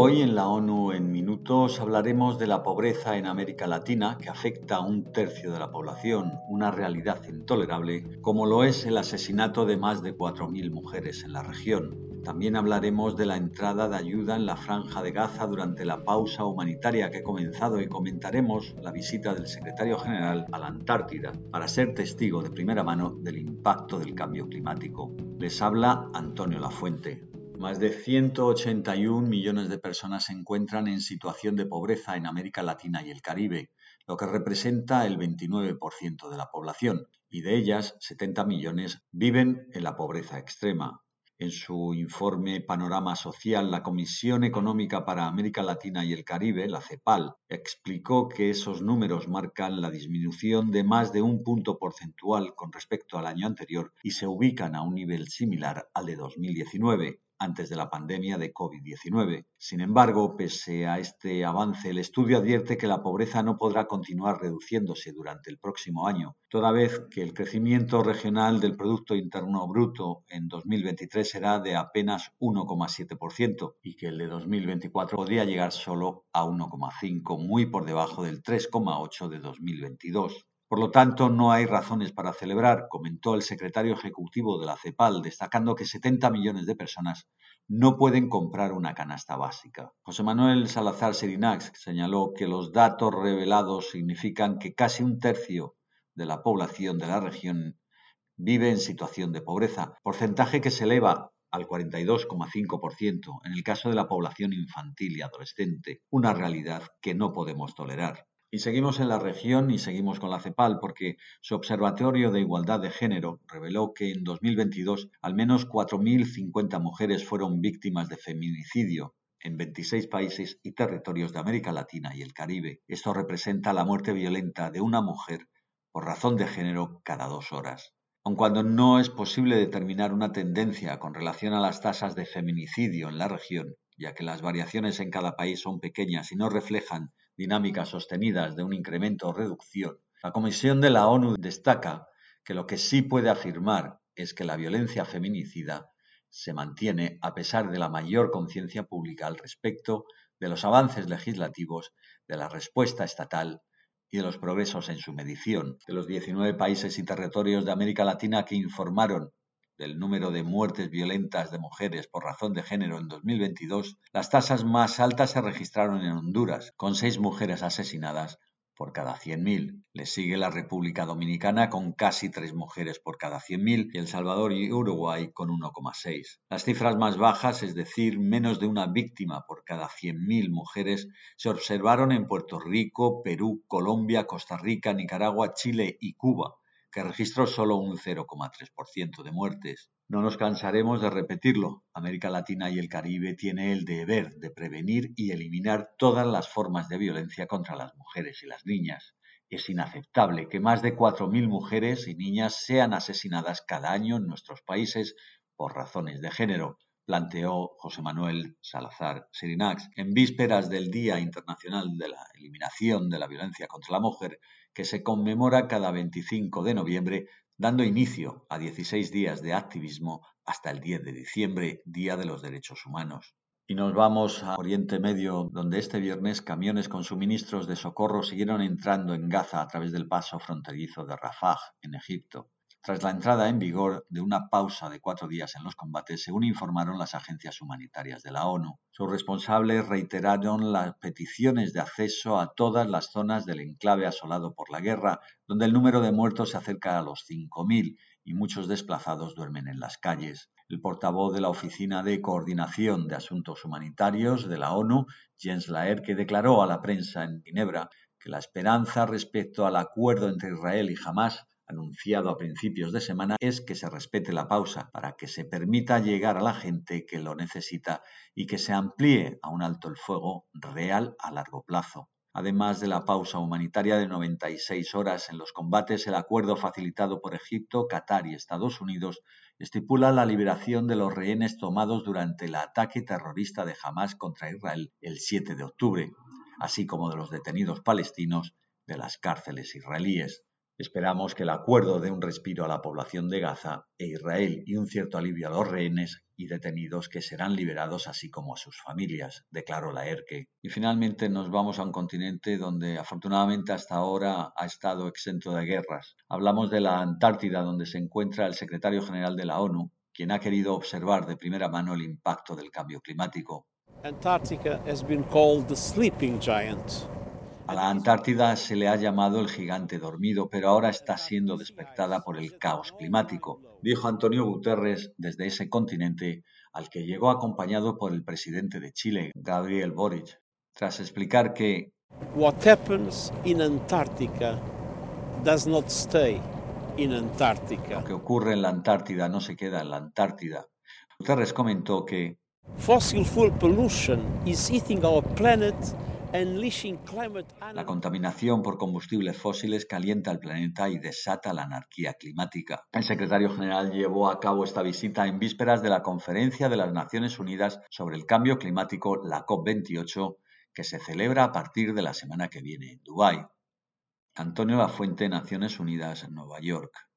Hoy en la ONU en minutos hablaremos de la pobreza en América Latina que afecta a un tercio de la población, una realidad intolerable, como lo es el asesinato de más de 4.000 mujeres en la región. También hablaremos de la entrada de ayuda en la franja de Gaza durante la pausa humanitaria que ha comenzado y comentaremos la visita del secretario general a la Antártida para ser testigo de primera mano del impacto del cambio climático. Les habla Antonio Lafuente. Más de 181 millones de personas se encuentran en situación de pobreza en América Latina y el Caribe, lo que representa el 29% de la población, y de ellas 70 millones viven en la pobreza extrema. En su informe Panorama Social, la Comisión Económica para América Latina y el Caribe, la CEPAL, explicó que esos números marcan la disminución de más de un punto porcentual con respecto al año anterior y se ubican a un nivel similar al de 2019 antes de la pandemia de COVID-19. Sin embargo, pese a este avance, el estudio advierte que la pobreza no podrá continuar reduciéndose durante el próximo año, toda vez que el crecimiento regional del Producto Interno Bruto en 2023 será de apenas 1,7% y que el de 2024 podría llegar solo a 1,5, muy por debajo del 3,8 de 2022. Por lo tanto, no hay razones para celebrar, comentó el secretario ejecutivo de la CEPAL, destacando que 70 millones de personas no pueden comprar una canasta básica. José Manuel Salazar Serinax señaló que los datos revelados significan que casi un tercio de la población de la región vive en situación de pobreza, porcentaje que se eleva al 42,5% en el caso de la población infantil y adolescente, una realidad que no podemos tolerar. Y seguimos en la región y seguimos con la CEPAL porque su Observatorio de Igualdad de Género reveló que en 2022 al menos 4.050 mujeres fueron víctimas de feminicidio en 26 países y territorios de América Latina y el Caribe. Esto representa la muerte violenta de una mujer por razón de género cada dos horas. Aun cuando no es posible determinar una tendencia con relación a las tasas de feminicidio en la región, ya que las variaciones en cada país son pequeñas y no reflejan dinámicas sostenidas de un incremento o reducción, la Comisión de la ONU destaca que lo que sí puede afirmar es que la violencia feminicida se mantiene a pesar de la mayor conciencia pública al respecto de los avances legislativos, de la respuesta estatal y de los progresos en su medición. De los 19 países y territorios de América Latina que informaron del número de muertes violentas de mujeres por razón de género en 2022, las tasas más altas se registraron en Honduras, con seis mujeres asesinadas por cada 100.000. Le sigue la República Dominicana con casi tres mujeres por cada 100.000 y El Salvador y Uruguay con 1,6. Las cifras más bajas, es decir, menos de una víctima por cada 100.000 mujeres, se observaron en Puerto Rico, Perú, Colombia, Costa Rica, Nicaragua, Chile y Cuba registró solo un 0,3% de muertes. No nos cansaremos de repetirlo. América Latina y el Caribe tiene el deber de prevenir y eliminar todas las formas de violencia contra las mujeres y las niñas. Es inaceptable que más de 4.000 mujeres y niñas sean asesinadas cada año en nuestros países por razones de género, planteó José Manuel Salazar Sirinax en vísperas del Día Internacional de la Eliminación de la Violencia contra la Mujer que se conmemora cada 25 de noviembre, dando inicio a 16 días de activismo hasta el 10 de diciembre, Día de los Derechos Humanos. Y nos vamos a Oriente Medio, donde este viernes camiones con suministros de socorro siguieron entrando en Gaza a través del paso fronterizo de Rafah, en Egipto tras la entrada en vigor de una pausa de cuatro días en los combates, según informaron las agencias humanitarias de la ONU. Sus responsables reiteraron las peticiones de acceso a todas las zonas del enclave asolado por la guerra, donde el número de muertos se acerca a los 5.000 y muchos desplazados duermen en las calles. El portavoz de la Oficina de Coordinación de Asuntos Humanitarios de la ONU, Jens Laer, que declaró a la prensa en Ginebra que la esperanza respecto al acuerdo entre Israel y Hamas anunciado a principios de semana es que se respete la pausa para que se permita llegar a la gente que lo necesita y que se amplíe a un alto el fuego real a largo plazo. Además de la pausa humanitaria de 96 horas en los combates, el acuerdo facilitado por Egipto, Qatar y Estados Unidos estipula la liberación de los rehenes tomados durante el ataque terrorista de Hamas contra Israel el 7 de octubre, así como de los detenidos palestinos de las cárceles israelíes. Esperamos que el acuerdo dé un respiro a la población de Gaza e Israel y un cierto alivio a los rehenes y detenidos que serán liberados así como a sus familias, declaró la ERKE. Y finalmente nos vamos a un continente donde afortunadamente hasta ahora ha estado exento de guerras. Hablamos de la Antártida donde se encuentra el secretario general de la ONU, quien ha querido observar de primera mano el impacto del cambio climático. Antarctica has been called the sleeping giant. A la Antártida se le ha llamado el gigante dormido, pero ahora está siendo despertada por el caos climático, dijo Antonio Guterres desde ese continente al que llegó acompañado por el presidente de Chile, Gabriel Boric, tras explicar que What happens in Antarctica does not stay in Antarctica. Lo que ocurre en la Antártida no se queda en la Antártida. Guterres comentó que Fossil fuel pollution is eating our planet la contaminación por combustibles fósiles calienta el planeta y desata la anarquía climática. El secretario general llevó a cabo esta visita en vísperas de la conferencia de las Naciones Unidas sobre el cambio climático, la COP28, que se celebra a partir de la semana que viene en Dubái. Antonio Lafuente, Naciones Unidas, Nueva York.